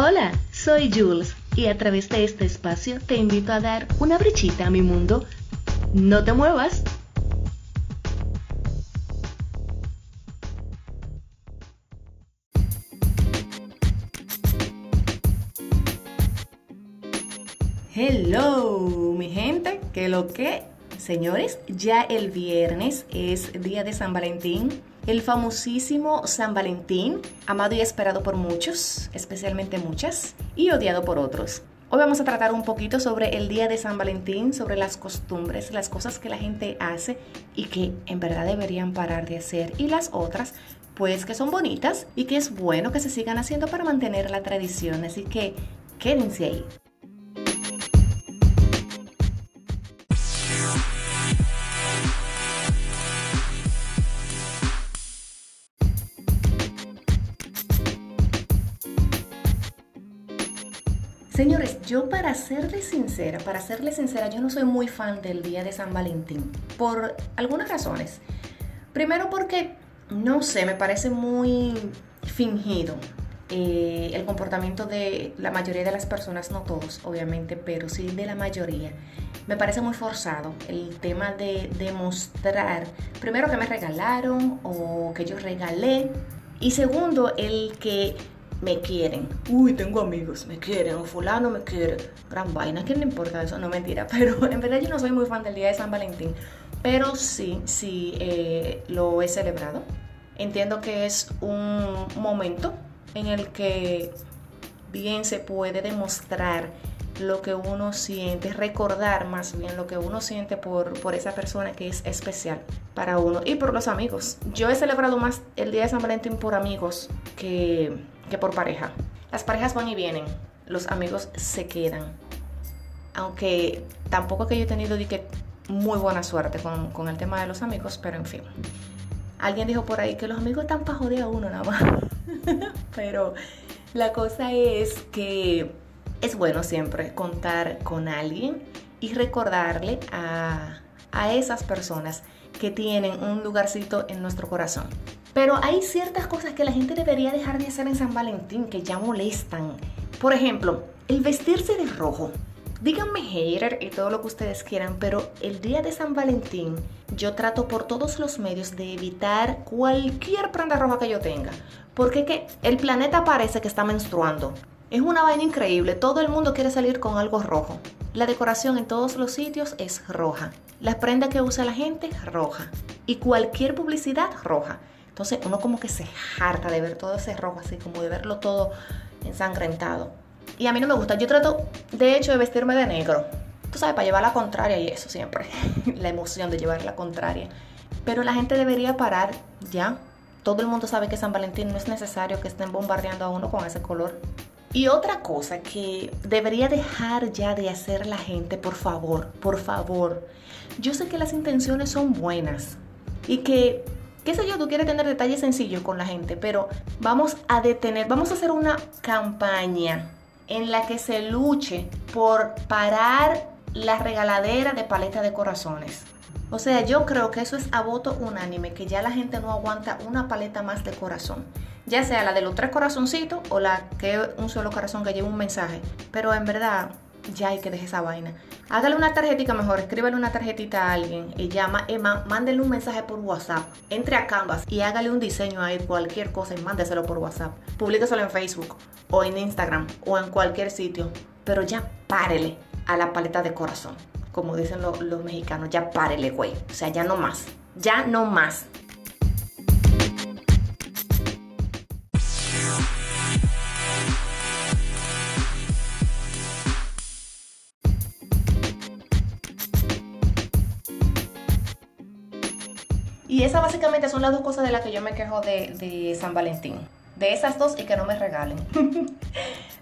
Hola, soy Jules y a través de este espacio te invito a dar una brichita a mi mundo. No te muevas. Hello, mi gente, que lo que, señores, ya el viernes es día de San Valentín el famosísimo San Valentín, amado y esperado por muchos, especialmente muchas, y odiado por otros. Hoy vamos a tratar un poquito sobre el día de San Valentín, sobre las costumbres, las cosas que la gente hace y que en verdad deberían parar de hacer, y las otras, pues que son bonitas y que es bueno que se sigan haciendo para mantener la tradición. Así que quédense ahí. Yo para serles sincera, para serles sincera, yo no soy muy fan del día de San Valentín, por algunas razones. Primero porque, no sé, me parece muy fingido eh, el comportamiento de la mayoría de las personas, no todos, obviamente, pero sí de la mayoría. Me parece muy forzado el tema de demostrar, primero que me regalaron o que yo regalé, y segundo, el que me quieren. Uy, tengo amigos, me quieren, o fulano me quiere. Gran vaina, ¿quién le importa eso? No mentira, pero en verdad yo no soy muy fan del día de San Valentín. Pero sí, sí, eh, lo he celebrado. Entiendo que es un momento en el que bien se puede demostrar lo que uno siente, recordar más bien lo que uno siente por, por esa persona que es especial para uno y por los amigos. Yo he celebrado más el día de San Valentín por amigos que que por pareja. Las parejas van y vienen, los amigos se quedan. Aunque tampoco que yo he tenido que muy buena suerte con, el tema de los amigos, pero en fin. Alguien dijo por ahí que los amigos están para joder a uno nada más. pero la cosa es que es bueno siempre contar con alguien y recordarle a, a esas personas que tienen un lugarcito en nuestro corazón. Pero hay ciertas cosas que la gente debería dejar de hacer en San Valentín que ya molestan. Por ejemplo, el vestirse de rojo. Díganme hater y todo lo que ustedes quieran, pero el día de San Valentín yo trato por todos los medios de evitar cualquier prenda roja que yo tenga. Porque que el planeta parece que está menstruando. Es una vaina increíble, todo el mundo quiere salir con algo rojo. La decoración en todos los sitios es roja. Las prendas que usa la gente, roja. Y cualquier publicidad, roja. Entonces uno como que se harta de ver todo ese rojo, así como de verlo todo ensangrentado. Y a mí no me gusta. Yo trato, de hecho, de vestirme de negro. Tú sabes, para llevar la contraria y eso siempre. la emoción de llevar la contraria. Pero la gente debería parar ya. Todo el mundo sabe que San Valentín no es necesario que estén bombardeando a uno con ese color. Y otra cosa que debería dejar ya de hacer la gente, por favor, por favor. Yo sé que las intenciones son buenas y que qué sé yo, tú quieres tener detalles sencillos con la gente, pero vamos a detener, vamos a hacer una campaña en la que se luche por parar la regaladera de paleta de corazones. O sea, yo creo que eso es a voto unánime, que ya la gente no aguanta una paleta más de corazón. Ya sea la de los tres corazoncitos o la que un solo corazón que lleva un mensaje. Pero en verdad, ya hay que dejar esa vaina. Hágale una tarjetita mejor, escríbale una tarjetita a alguien y llama, Emma, mándele un mensaje por WhatsApp. Entre a Canvas y hágale un diseño ahí, cualquier cosa y mándeselo por WhatsApp. Publíqueselo en Facebook o en Instagram o en cualquier sitio. Pero ya párele a la paleta de corazón. Como dicen los mexicanos, ya párele, güey. O sea, ya no más. Ya no más. Y esas básicamente son las dos cosas de las que yo me quejo de, San Valentín. De esas dos y que no me regalen.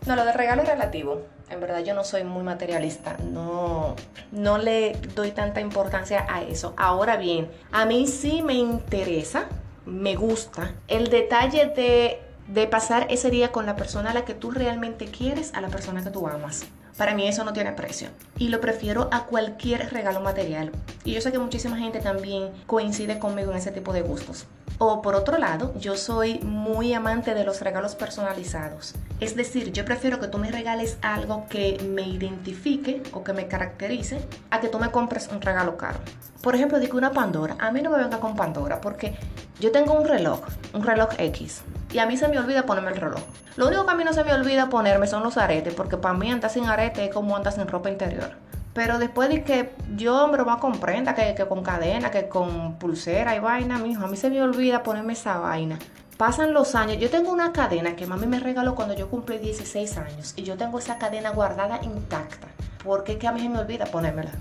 no, lo de regalo es relativo. En verdad yo no soy muy materialista. No, no le doy tanta importancia a eso. Ahora bien, a mí sí me interesa, me gusta el detalle de, de pasar ese día con la persona a la que tú realmente quieres, a la persona que tú amas. Para mí eso no tiene precio. Y lo prefiero a cualquier regalo material. Y yo sé que muchísima gente también coincide conmigo en ese tipo de gustos. O por otro lado, yo soy muy amante de los regalos personalizados. Es decir, yo prefiero que tú me regales algo que me identifique o que me caracterice a que tú me compres un regalo caro. Por ejemplo, digo una Pandora. A mí no me venga con Pandora porque yo tengo un reloj, un reloj X. Y a mí se me olvida ponerme el reloj. Lo único que a mí no se me olvida ponerme son los aretes, porque para mí andar sin arete es como andas sin ropa interior. Pero después de que yo me lo va a comprenda, que, que con cadena, que con pulsera y vaina, mijo, a mí se me olvida ponerme esa vaina. Pasan los años. Yo tengo una cadena que mami me regaló cuando yo cumplí 16 años. Y yo tengo esa cadena guardada intacta. Porque es que a mí se me olvida ponérmela.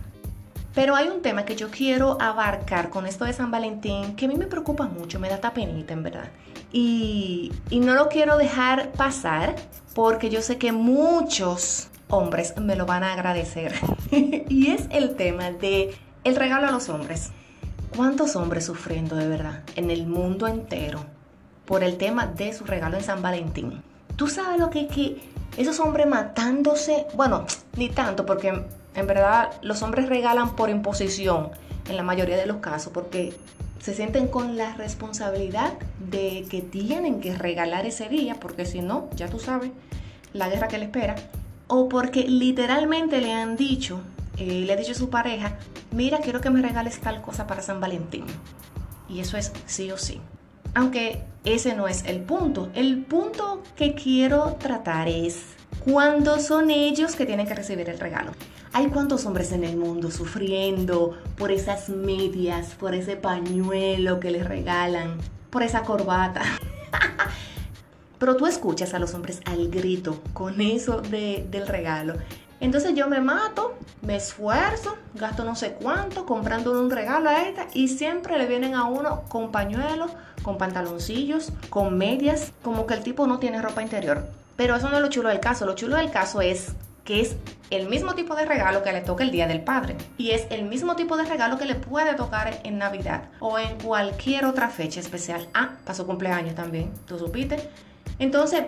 Pero hay un tema que yo quiero abarcar con esto de San Valentín que a mí me preocupa mucho, me da tapenita en verdad. Y, no lo quiero dejar pasar porque yo sé que muchos hombres me lo van a agradecer. y es el tema de el regalo a los hombres. ¿Cuántos hombres sufriendo de verdad en el mundo entero por el tema de su regalo en San Valentín? ¿Tú sabes lo que es que esos hombres matándose? Bueno, ni tanto porque en verdad los hombres regalan por imposición en la mayoría de los casos porque se sienten con la responsabilidad de que tienen que regalar ese día porque si no, ya tú sabes, la guerra que le espera o porque literalmente le han dicho, eh, le ha dicho a su pareja, mira, quiero que me regales tal cosa para San Valentín. Y eso es sí o sí. Aunque ese no es el punto. El punto que quiero tratar es cuando son ellos que tienen que recibir el regalo. Hay cuántos hombres en el mundo sufriendo por esas medias, por ese pañuelo que les regalan, por esa corbata. Pero tú escuchas a los hombres al grito con eso del regalo. Entonces yo me mato, me esfuerzo, gasto no sé cuánto comprando un regalo a esta y siempre le vienen a uno con pañuelos, con pantaloncillos, con medias, como que el tipo no tiene ropa interior. Pero eso no es lo chulo del caso, lo chulo del caso es que es el mismo tipo de regalo que le toca el Día del Padre. Y es el mismo tipo de regalo que le puede tocar en Navidad o en cualquier otra fecha especial. Ah, pasó cumpleaños también, ¿tú supiste? Entonces,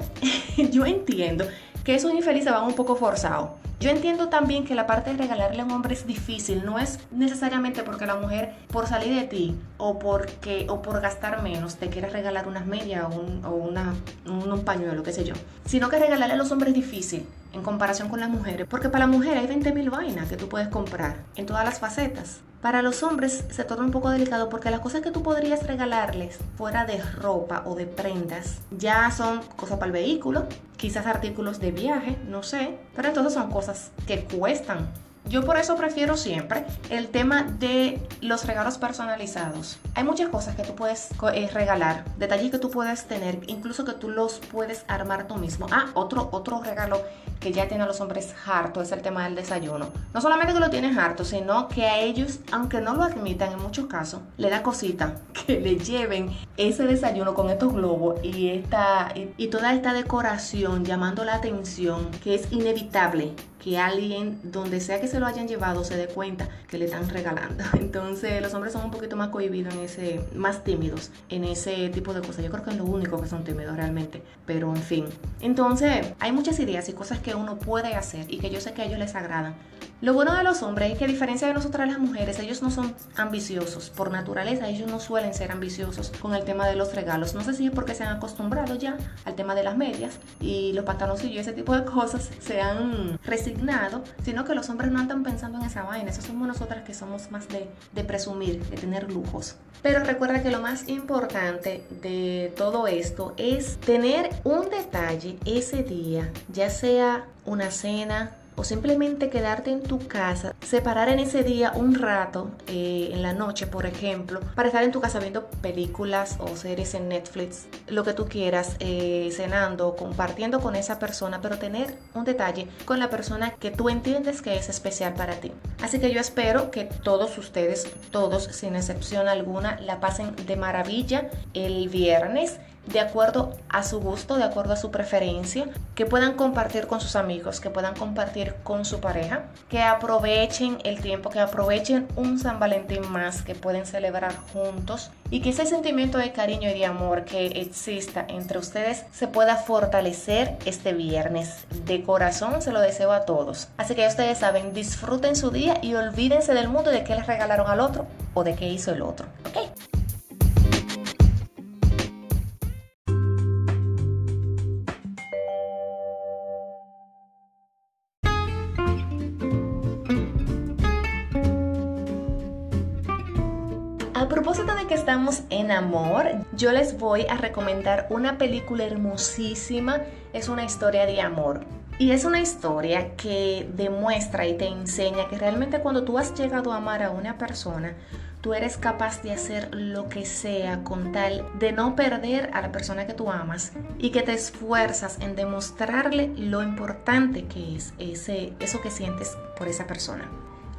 yo entiendo que esos infelices van un poco forzados. Yo entiendo también que la parte de regalarle a un hombre es difícil, no es necesariamente porque la mujer por salir de ti o porque o por gastar menos te quiere regalar unas medias o, un, o una, un, pañuelo, qué sé yo, sino que regalarle a los hombres es difícil en comparación con las mujeres, porque para la mujer hay 20.000 vainas que tú puedes comprar en todas las facetas. Para los hombres se torna un poco delicado porque las cosas que tú podrías regalarles fuera de ropa o de prendas ya son cosas para el vehículo, quizás artículos de viaje, no sé, pero entonces son cosas que cuestan yo por eso prefiero siempre el tema de los regalos personalizados. Hay muchas cosas que tú puedes eh, regalar, detalles que tú puedes tener, incluso que tú los puedes armar tú mismo. Ah, otro, otro regalo que ya tiene a los hombres harto es el tema del desayuno. No solamente que lo tienes harto, sino que a ellos, aunque no lo admitan en muchos casos, le da cosita que le lleven ese desayuno con estos globos y, esta, y toda esta decoración llamando la atención que es inevitable que alguien, donde sea que se lo hayan llevado, se dé cuenta que le están regalando. Entonces los hombres son un poquito más cohibidos en ese, más tímidos en ese tipo de cosas. Yo creo que es lo único que son tímidos realmente. Pero en fin. Entonces hay muchas ideas y cosas que uno puede hacer y que yo sé que a ellos les agradan. Lo bueno de los hombres es que a diferencia de nosotras las mujeres, ellos no son ambiciosos. Por naturaleza, ellos no suelen ser ambiciosos con el tema de los regalos. No sé si es porque se han acostumbrado ya al tema de las medias y los pantaloncillos y ese tipo de cosas se han resignado, sino que los hombres no andan pensando en esa vaina. Eso somos nosotras que somos más de, de presumir, de tener lujos. Pero recuerda que lo más importante de todo esto es tener un detalle ese día, ya sea una cena, o simplemente quedarte en tu casa, separar en ese día un rato, eh, en la noche por ejemplo, para estar en tu casa viendo películas o series en Netflix, lo que tú quieras, eh, cenando, compartiendo con esa persona, pero tener un detalle con la persona que tú entiendes que es especial para ti. Así que yo espero que todos ustedes, todos sin excepción alguna, la pasen de maravilla el viernes de acuerdo a su gusto, de acuerdo a su preferencia, que puedan compartir con sus amigos, que puedan compartir con su pareja, que aprovechen el tiempo, que aprovechen un San Valentín más que pueden celebrar juntos y que ese sentimiento de cariño y de amor que exista entre ustedes se pueda fortalecer este viernes. De corazón se lo deseo a todos. Así que ustedes saben, disfruten su día y olvídense del mundo de qué les regalaron al otro o de qué hizo el otro. ¿Ok? En amor, yo les voy a recomendar una película hermosísima. Es una historia de amor. Y es una historia que demuestra y te enseña que realmente cuando tú has llegado a amar a una persona, tú eres capaz de hacer lo que sea con tal de no perder a la persona que tú amas y que te esfuerzas en demostrarle lo importante que es ese, eso que sientes por esa persona.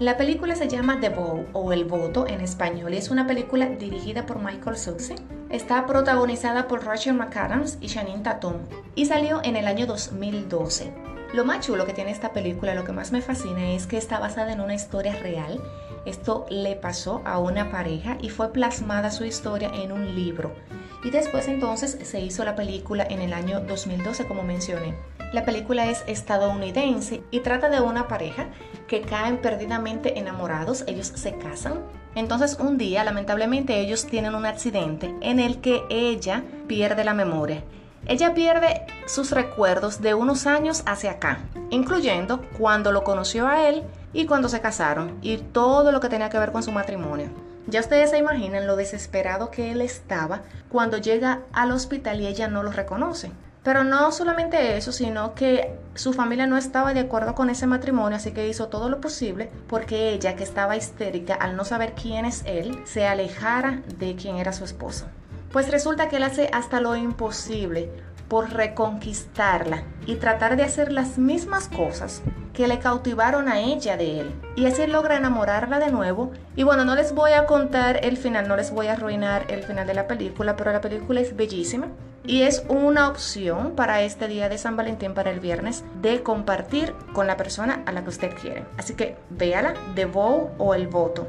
La película se llama The Vow o El Voto en español y es una película dirigida por Michael Suxe. Está protagonizada por Rachel McAdams y Shannon Tatum y salió en el año 2012. Lo más chulo que tiene esta película, lo que más me fascina es que está basada en una historia real. Esto le pasó a una pareja y fue plasmada su historia en un libro. Y después entonces se hizo la película en el año 2012 como mencioné. La película es estadounidense y trata de una pareja que caen perdidamente enamorados, ellos se casan. Entonces un día, lamentablemente, ellos tienen un accidente en el que ella pierde la memoria. Ella pierde sus recuerdos de unos años hacia acá, incluyendo cuando lo conoció a él y cuando se casaron y todo lo que tenía que ver con su matrimonio. Ya ustedes se imaginan lo desesperado que él estaba cuando llega al hospital y ella no lo reconoce. Pero no solamente eso, sino que su familia no estaba de acuerdo con ese matrimonio, así que hizo todo lo posible porque ella, que estaba histérica al no saber quién es él, se alejara de quien era su esposo. Pues resulta que él hace hasta lo imposible por reconquistarla y tratar de hacer las mismas cosas que le cautivaron a ella de él. Y así logra enamorarla de nuevo. Y bueno, no les voy a contar el final, no les voy a arruinar el final de la película, pero la película es bellísima y es una opción para este día de San Valentín, para el viernes, de compartir con la persona a la que usted quiere. Así que véala, The Vow o El Voto.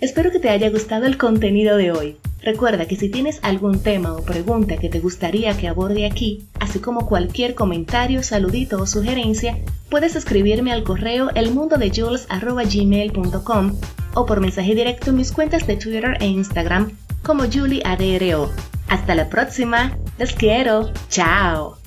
Espero que te haya gustado el contenido de hoy. Recuerda que si tienes algún tema o pregunta que te gustaría que aborde aquí, así como cualquier comentario, saludito o sugerencia, puedes escribirme al correo elmundodejules.gmail.com o por mensaje directo en mis cuentas de Twitter e Instagram como JulieADRO. Hasta la próxima, les quiero, chao.